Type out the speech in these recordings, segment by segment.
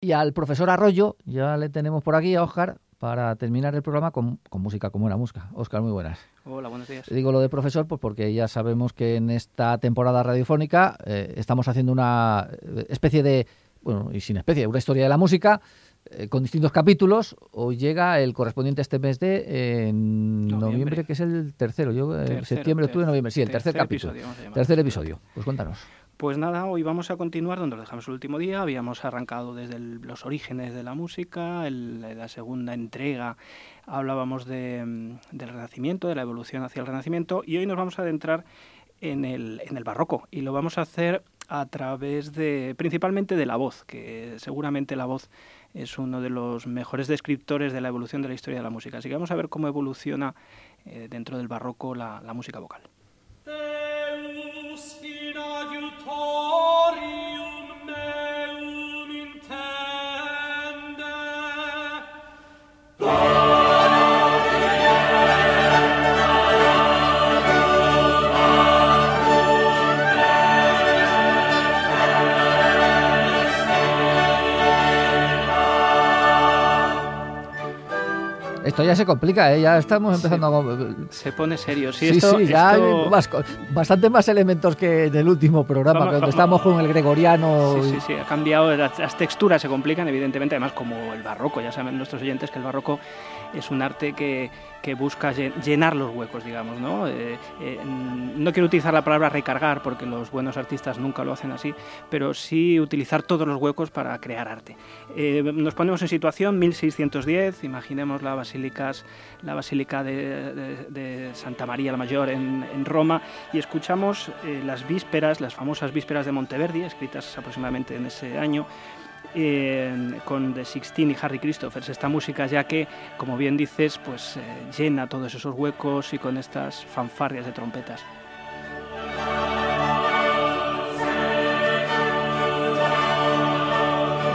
y al profesor Arroyo, ya le tenemos por aquí a Óscar, para terminar el programa con, música, como buena música. Óscar, muy buenas. Hola, buenos días. Digo lo de profesor pues porque ya sabemos que en esta temporada radiofónica eh, estamos haciendo una eh, especie de, bueno, y sin especie, una historia de la música eh, con distintos capítulos. Hoy llega el correspondiente este mes de en noviembre. que es el tercero. Yo septiembre, octubre, noviembre. Sí, el tercer, capítulo. tercer episodio. Pues cuéntanos. Pues nada, hoy vamos a continuar donde lo dejamos el último día. Habíamos arrancado desde los orígenes de la música, la segunda entrega hablábamos mm, del Renacimiento, de la evolución hacia el Renacimiento, y hoy nos vamos a adentrar en el, el barroco y lo vamos a hacer a través de principalmente de la voz, que seguramente la voz es uno de los mejores descriptores de la evolución de la historia de la música. Así que vamos a ver cómo evoluciona eh, dentro del barroco la música vocal. Esto ya se complica, ¿eh? ya estamos empezando a... Se pone serio, sí. Sí, sí, ya hay bastante más elementos que en el último programa, cuando estamos con el gregoriano. Sí, sí, sí, ha cambiado, las, texturas se complican, evidentemente, además como el barroco, ya saben nuestros oyentes que el barroco es un arte que, que busca llenar los huecos, digamos. ¿no? Eh, eh, no quiero utilizar la palabra recargar porque los buenos artistas nunca lo hacen así, pero sí utilizar todos los huecos para crear arte. Eh, nos ponemos en situación 1610, imaginemos la, basílicas, la basílica de, Santa María la Mayor en, en Roma y escuchamos las vísperas, las famosas vísperas de Monteverdi, escritas aproximadamente en ese año con The Sixteen y Harry Christophers, esta música ya que, como bien dices, pues eh, llena todos esos huecos y con estas fanfarrias de trompetas.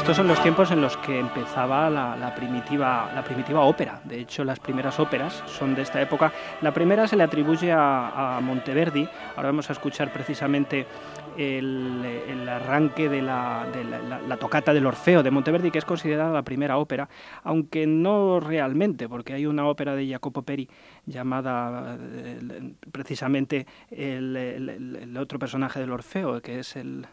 Estos son los tiempos en los que empezaba la, primitiva, la primitiva ópera. De hecho, las primeras óperas son de esta época. La primera se le atribuye a, Monteverdi. Ahora vamos a escuchar precisamente el, arranque de, la, tocata del Orfeo de Monteverdi, que es considerada la primera ópera, aunque no realmente, porque hay una ópera de Jacopo Peri llamada eh, precisamente el, otro personaje del Orfeo, que es el...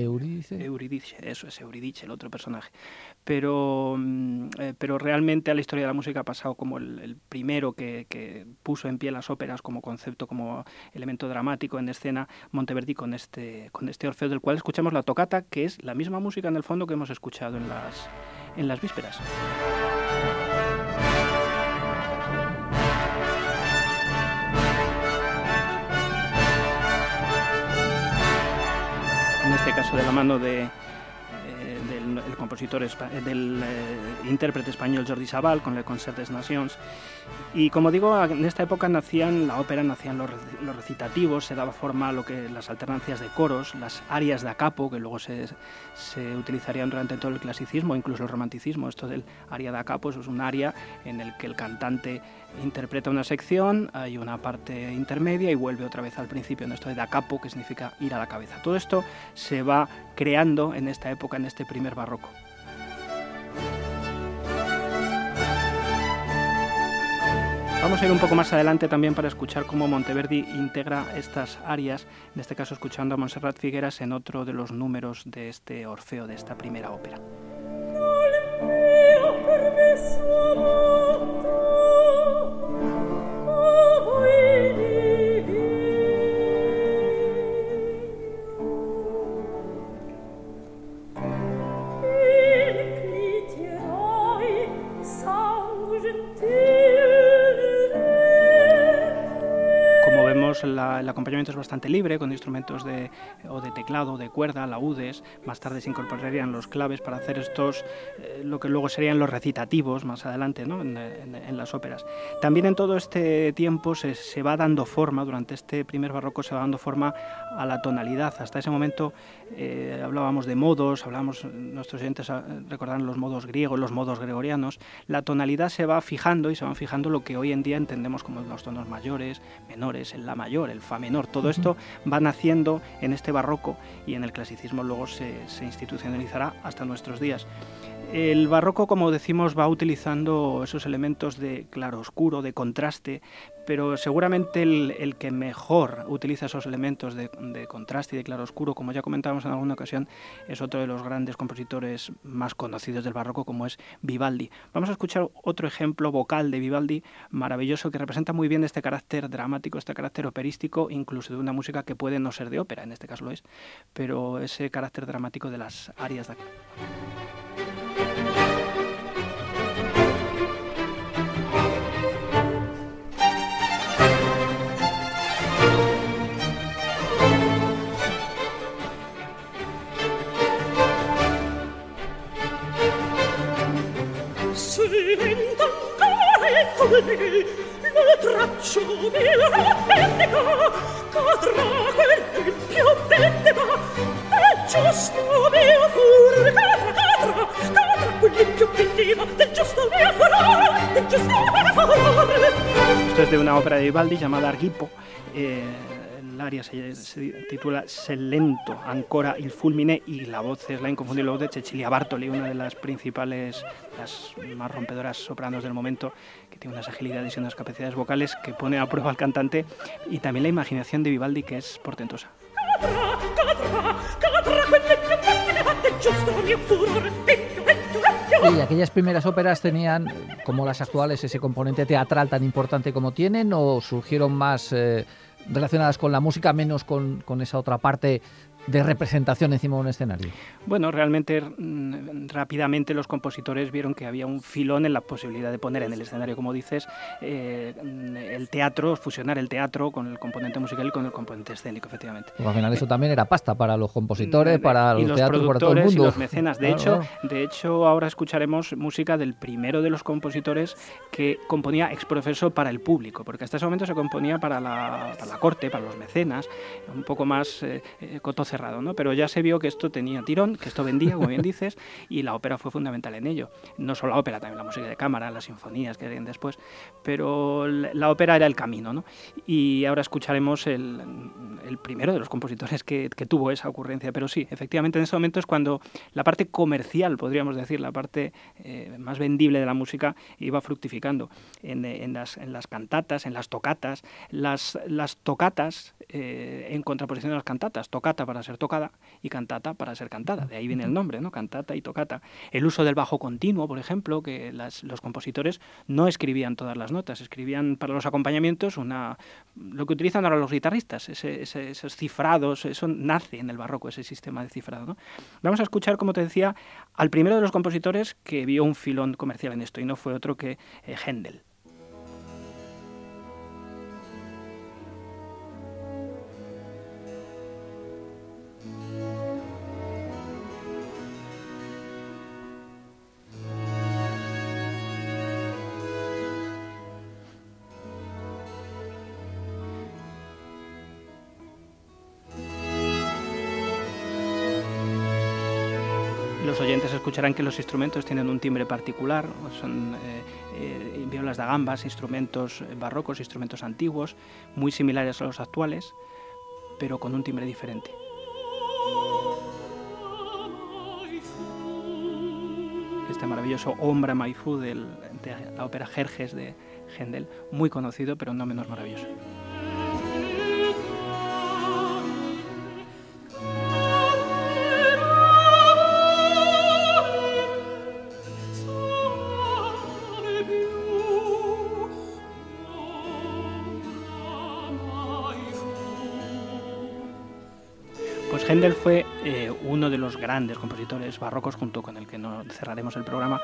Euridice. Euridice, eso es Euridice, el otro personaje pero, mm, eh, pero realmente a la historia de la música ha pasado como el, primero que, puso en pie las óperas como concepto, como elemento dramático en escena, Monteverdi con este, con este Orfeo, del cual escuchamos la tocata, que es la misma música en el fondo que hemos escuchado en las, en las vísperas. Este caso de la mano de, el compositor del eh, intérprete español Jordi Sabal con el Concert des Nations. Y como digo, en esta época nacían la ópera, nacían los, recitativos, se daba forma a lo que las alternancias de coros, las arias de acapo, que luego se, se utilizarían durante todo el clasicismo, incluso el romanticismo. Esto del aria de acapo es un aria en el que el cantante interpreta una sección, hay una parte intermedia y vuelve otra vez al principio en esto de da capo, que significa ir a la cabeza. Todo esto se va creando en esta época, en este primer barroco. Vamos a ir un poco más adelante también para escuchar cómo Monteverdi integra estas arias, en este caso escuchando a Montserrat Figueras en otro de los números de este Orfeo, de esta primera ópera. Es bastante libre, con instrumentos de, o de teclado, de cuerda, laúdes. Más tarde se incorporarían los claves para hacer estos, eh, lo que luego serían los recitativos más adelante en, las óperas. También en todo este tiempo se, se, va dando forma, durante este primer barroco se va dando forma a la tonalidad. Hasta ese momento eh, hablábamos de modos, hablábamos, nuestros oyentes ah, recordarán los modos griegos, los modos gregorianos. La tonalidad se va fijando y se van fijando lo que hoy en día entendemos como los tonos mayores, menores, el la mayor, el fa menor. Todo esto va naciendo en este barroco y en el clasicismo luego se, se institucionalizará hasta nuestros días. El barroco, como decimos, va utilizando esos elementos de claro-oscuro, de contraste, pero seguramente el, que mejor utiliza esos elementos de, contraste y de claroscuro, como ya comentábamos en alguna ocasión, es otro de los grandes compositores más conocidos del barroco, como es Vivaldi. Vamos a escuchar otro ejemplo vocal de Vivaldi maravilloso que representa muy bien este carácter dramático, este carácter operístico, incluso de una música que puede no ser de ópera, en este caso lo es, pero ese carácter dramático de las arias de aquí. Esto es de una ópera de Vivaldi llamada Argipo eh, el aria se, se, titula Selento, Ancora il fulmine y la voz es la inconfundible voz de Cecilia Bartoli, una de las principales, las más rompedoras sopranos del momento, que tiene unas agilidades y unas capacidades vocales que pone a prueba al cantante y también la imaginación de Vivaldi que es portentosa. ¿Y aquellas primeras óperas tenían, como las actuales, ese componente teatral tan importante como tienen o surgieron más... Eh, relacionadas con la música, menos con, con esa otra parte de representación encima de un escenario? Bueno, realmente mm, rápidamente los compositores vieron que había un filón en la posibilidad de poner en el escenario, como dices, eh, el teatro, fusionar el teatro con el componente musical y con el componente escénico, efectivamente. al final eso también era pasta para los compositores, mm, para los, teatros, para todo el mundo. Y los mecenas. De, hecho, de hecho, ahora escucharemos música del primero de los compositores que componía ex profeso para el público, porque hasta ese momento se componía para la, para la corte, para los mecenas, un poco más eh, eh ¿no? Pero ya se vio que esto tenía tirón, que esto vendía, como bien dices, y la ópera fue fundamental en ello. No solo la ópera, también la música de cámara, las sinfonías que harían después, pero la ópera era el camino, ¿no? Y ahora escucharemos el, primero de los compositores que, tuvo esa ocurrencia, pero sí, efectivamente en ese momento es cuando la parte comercial, podríamos decir, la parte eh, más vendible de la música iba fructificando en, las, en las cantatas, en las tocatas, las, las tocatas eh, en contraposición a las cantatas, tocata para ser tocada y cantata para ser cantada. De ahí viene el nombre, ¿no? Cantata y tocata. El uso del bajo continuo, por ejemplo, que los compositores no escribían todas las notas, escribían para los acompañamientos una lo que utilizan ahora los guitarristas, esos cifrados, eso nace en el barroco, ese sistema de cifrado. Vamos a escuchar, como te decía, al primero de los compositores que vio un filón comercial en esto y no fue otro que eh, Händel. Escucharán que los instrumentos tienen un timbre particular, son eh, eh, violas de gambas, instrumentos barrocos, instrumentos antiguos, muy similares a los actuales, pero con un timbre diferente. Este maravilloso Ombra Maifu de la ópera Jerjes de Händel, muy conocido pero no menos maravilloso. Händel fue eh, uno de los grandes compositores barrocos, junto con el que no cerraremos el programa,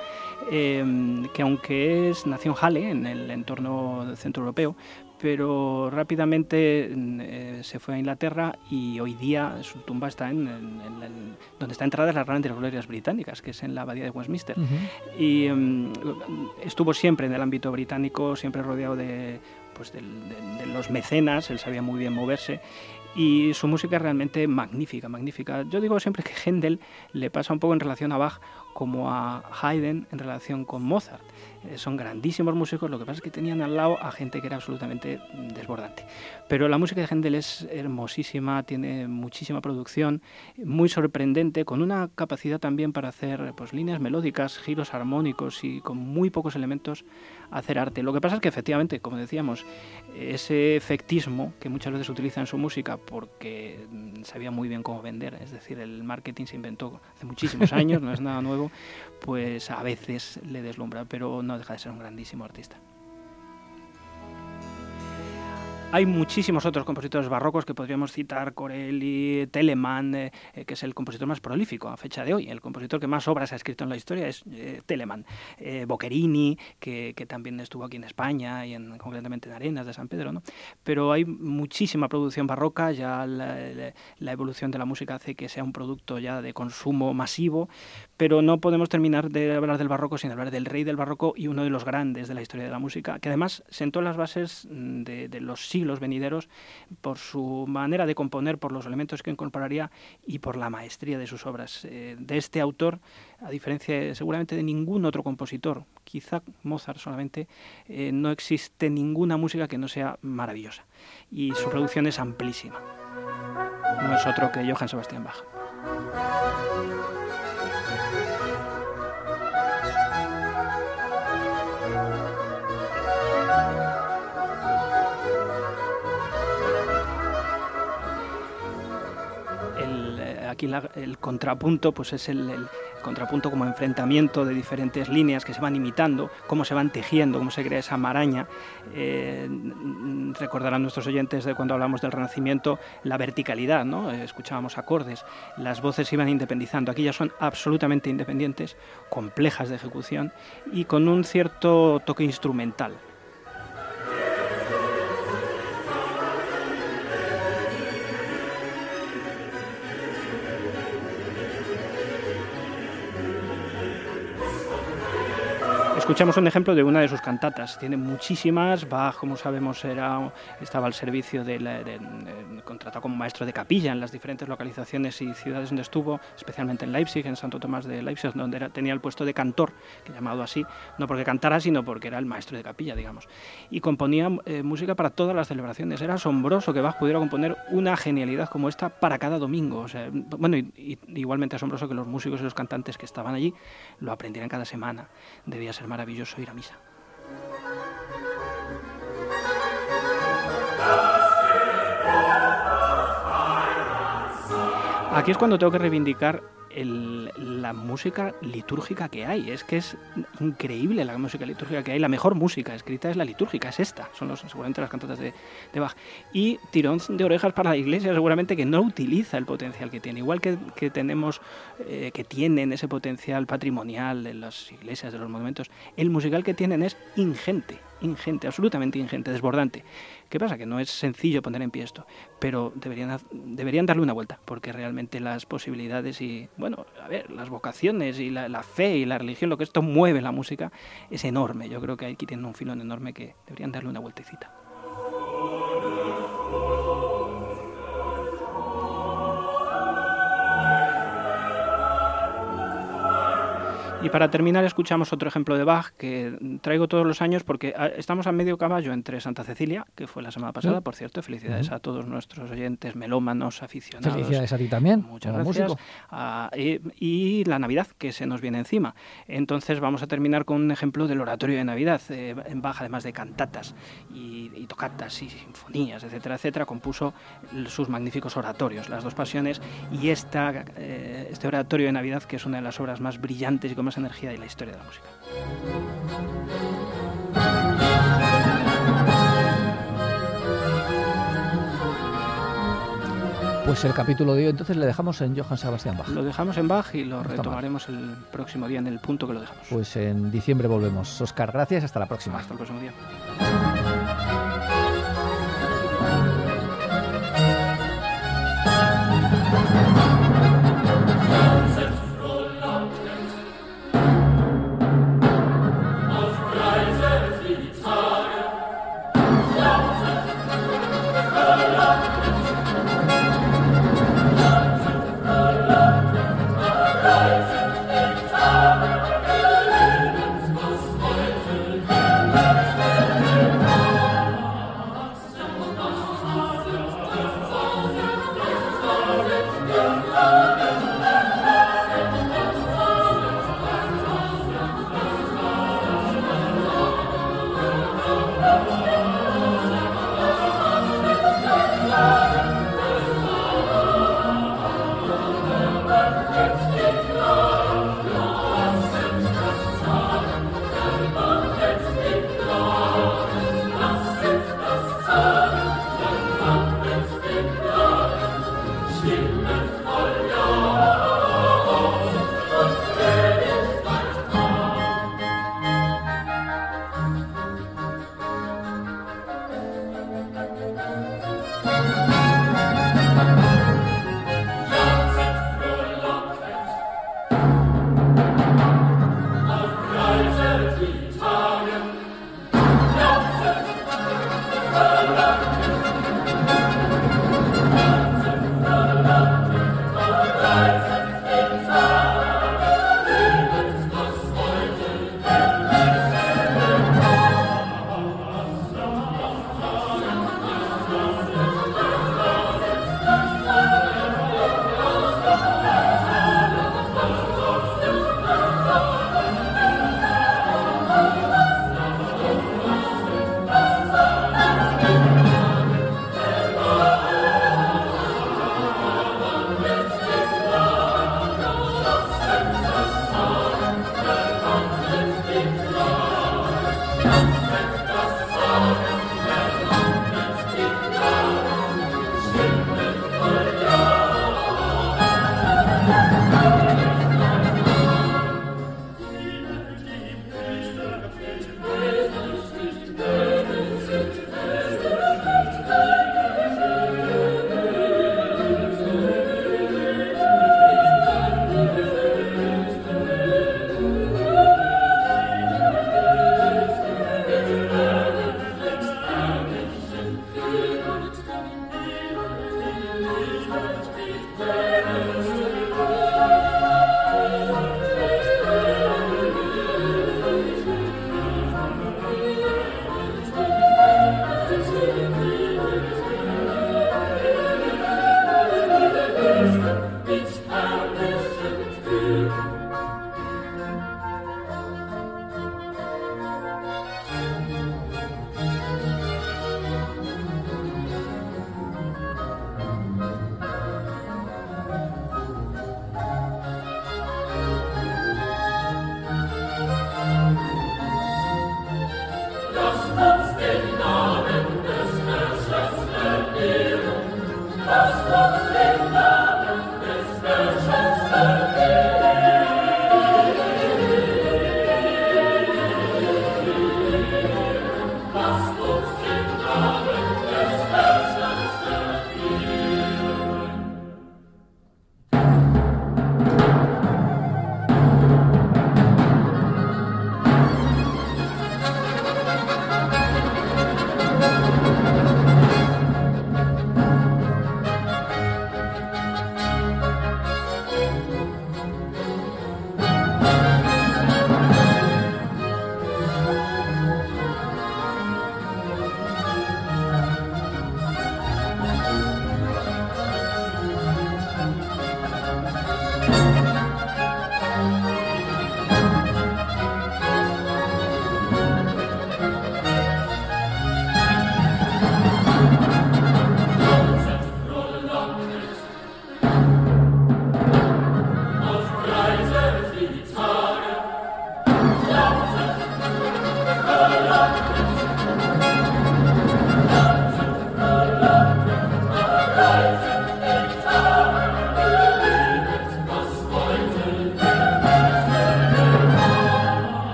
eh, que aunque es, nació en Halle, en el entorno centroeuropeo, pero rápidamente eh, se fue a Inglaterra y hoy día su tumba está en, donde está entrada las grandes glorias británicas, que es en la abadía de Westminster. Y mm, estuvo siempre en el ámbito británico, siempre rodeado de, pues de, los mecenas, él sabía muy bien moverse y su música es realmente magnífica, magnífica. Yo digo siempre que Händel le pasa un poco en relación a Bach como a Haydn en relación con Mozart. eh, son grandísimos músicos, lo que pasa es que tenían al lado a gente que era absolutamente desbordante. Pero la música de Händel es hermosísima, tiene muchísima producción, muy sorprendente, con una capacidad también para hacer pues, líneas melódicas, giros armónicos y con muy pocos elementos hacer arte. Lo que pasa es que efectivamente, como decíamos, ese efectismo que muchas veces utiliza en su música porque sabía muy bien cómo vender, es decir, el marketing se inventó hace muchísimos años, no es nada nuevo, pues a veces le deslumbra, pero no deja de ser un grandísimo artista. Hay muchísimos otros compositores barrocos que podríamos citar, Corelli, Telemann, eh, eh, que es el compositor más prolífico a fecha de hoy. El compositor que más obras ha escrito en la historia es eh, Telemann. Boccherini, que, también estuvo aquí en España y en, concretamente en Arenas de San Pedro. ¿no? Pero hay muchísima producción barroca, ya la, evolución de la música hace que sea un producto ya de consumo masivo, pero no podemos terminar de hablar del barroco sin hablar del rey del barroco y uno de los grandes de la historia de la música, que además sentó las bases de, de los siglos los venideros por su manera de componer, por los elementos que incorporaría y por la maestría de sus obras. Eh, de este autor, a diferencia seguramente de ningún otro compositor, quizá Mozart solamente, eh, no existe ninguna música que no sea maravillosa y su producción es amplísima. No es otro que Johann Sebastian Bach. Aquí el contrapunto pues es el, contrapunto como enfrentamiento de diferentes líneas que se van imitando, cómo se van tejiendo, cómo se crea esa maraña. Eh, recordarán nuestros oyentes de cuando hablamos del Renacimiento la verticalidad, ¿no? escuchábamos acordes, las voces se iban independizando, aquí ya son absolutamente independientes, complejas de ejecución y con un cierto toque instrumental. Escuchamos un ejemplo de una de sus cantatas. Tiene muchísimas. Bach, como sabemos, era, estaba al servicio de, de, contratado como maestro de capilla en las diferentes localizaciones y ciudades donde estuvo, especialmente en Leipzig, en Santo Tomás de Leipzig, donde tenía el puesto de cantor, que llamado así, no porque cantara, sino porque era el maestro de capilla, digamos. Y componía eh, música para todas las celebraciones. Era asombroso que Bach pudiera componer una genialidad como esta para cada domingo. O sea, bueno, y, igualmente asombroso que los músicos y los cantantes que estaban allí lo aprendieran cada semana. Debía ser maravilloso ir a misa. Aquí es cuando tengo que reivindicar la música litúrgica que hay. Es que es increíble la música litúrgica que hay. La mejor música escrita es la litúrgica, es esta. Son los, seguramente las cantatas de, Bach. Y tirón de orejas para la iglesia, seguramente que no utiliza el potencial que tiene. Igual que, tenemos, eh, que tienen ese potencial patrimonial en las iglesias, de los monumentos, el musical que tienen es ingente, ingente, absolutamente ingente, desbordante. ¿Qué pasa? Que no es sencillo poner en pie esto, pero deberían, deberían darle una vuelta, porque realmente las posibilidades y, bueno, a ver, las vocaciones y la, fe y la religión, lo que esto mueve la música, es enorme. Yo creo que aquí tienen un filón enorme que deberían darle una vueltecita. Y para terminar escuchamos otro ejemplo de Bach que traigo todos los años porque ah, estamos a medio caballo entre Santa Cecilia, que fue la semana pasada, por cierto, felicidades a todos nuestros oyentes melómanos, aficionados. Felicidades a ti también. Muchas gracias. Ah, y, la Navidad, que se nos viene encima. Entonces vamos a terminar con un ejemplo del oratorio de Navidad. Eh, en Bach, además de cantatas y, tocatas y sinfonías, etcétera, etcétera, compuso sus magníficos oratorios, las dos pasiones y esta, eh, este oratorio de Navidad, que es una de las obras más brillantes y con energía de la historia de la música. Pues el capítulo de hoy entonces le dejamos en Johann Sebastian Bach. Lo dejamos en Bach y lo retomaremos el próximo día en el punto que lo dejamos. Pues en diciembre volvemos. Oscar, gracias, hasta la próxima. Hasta el próximo día.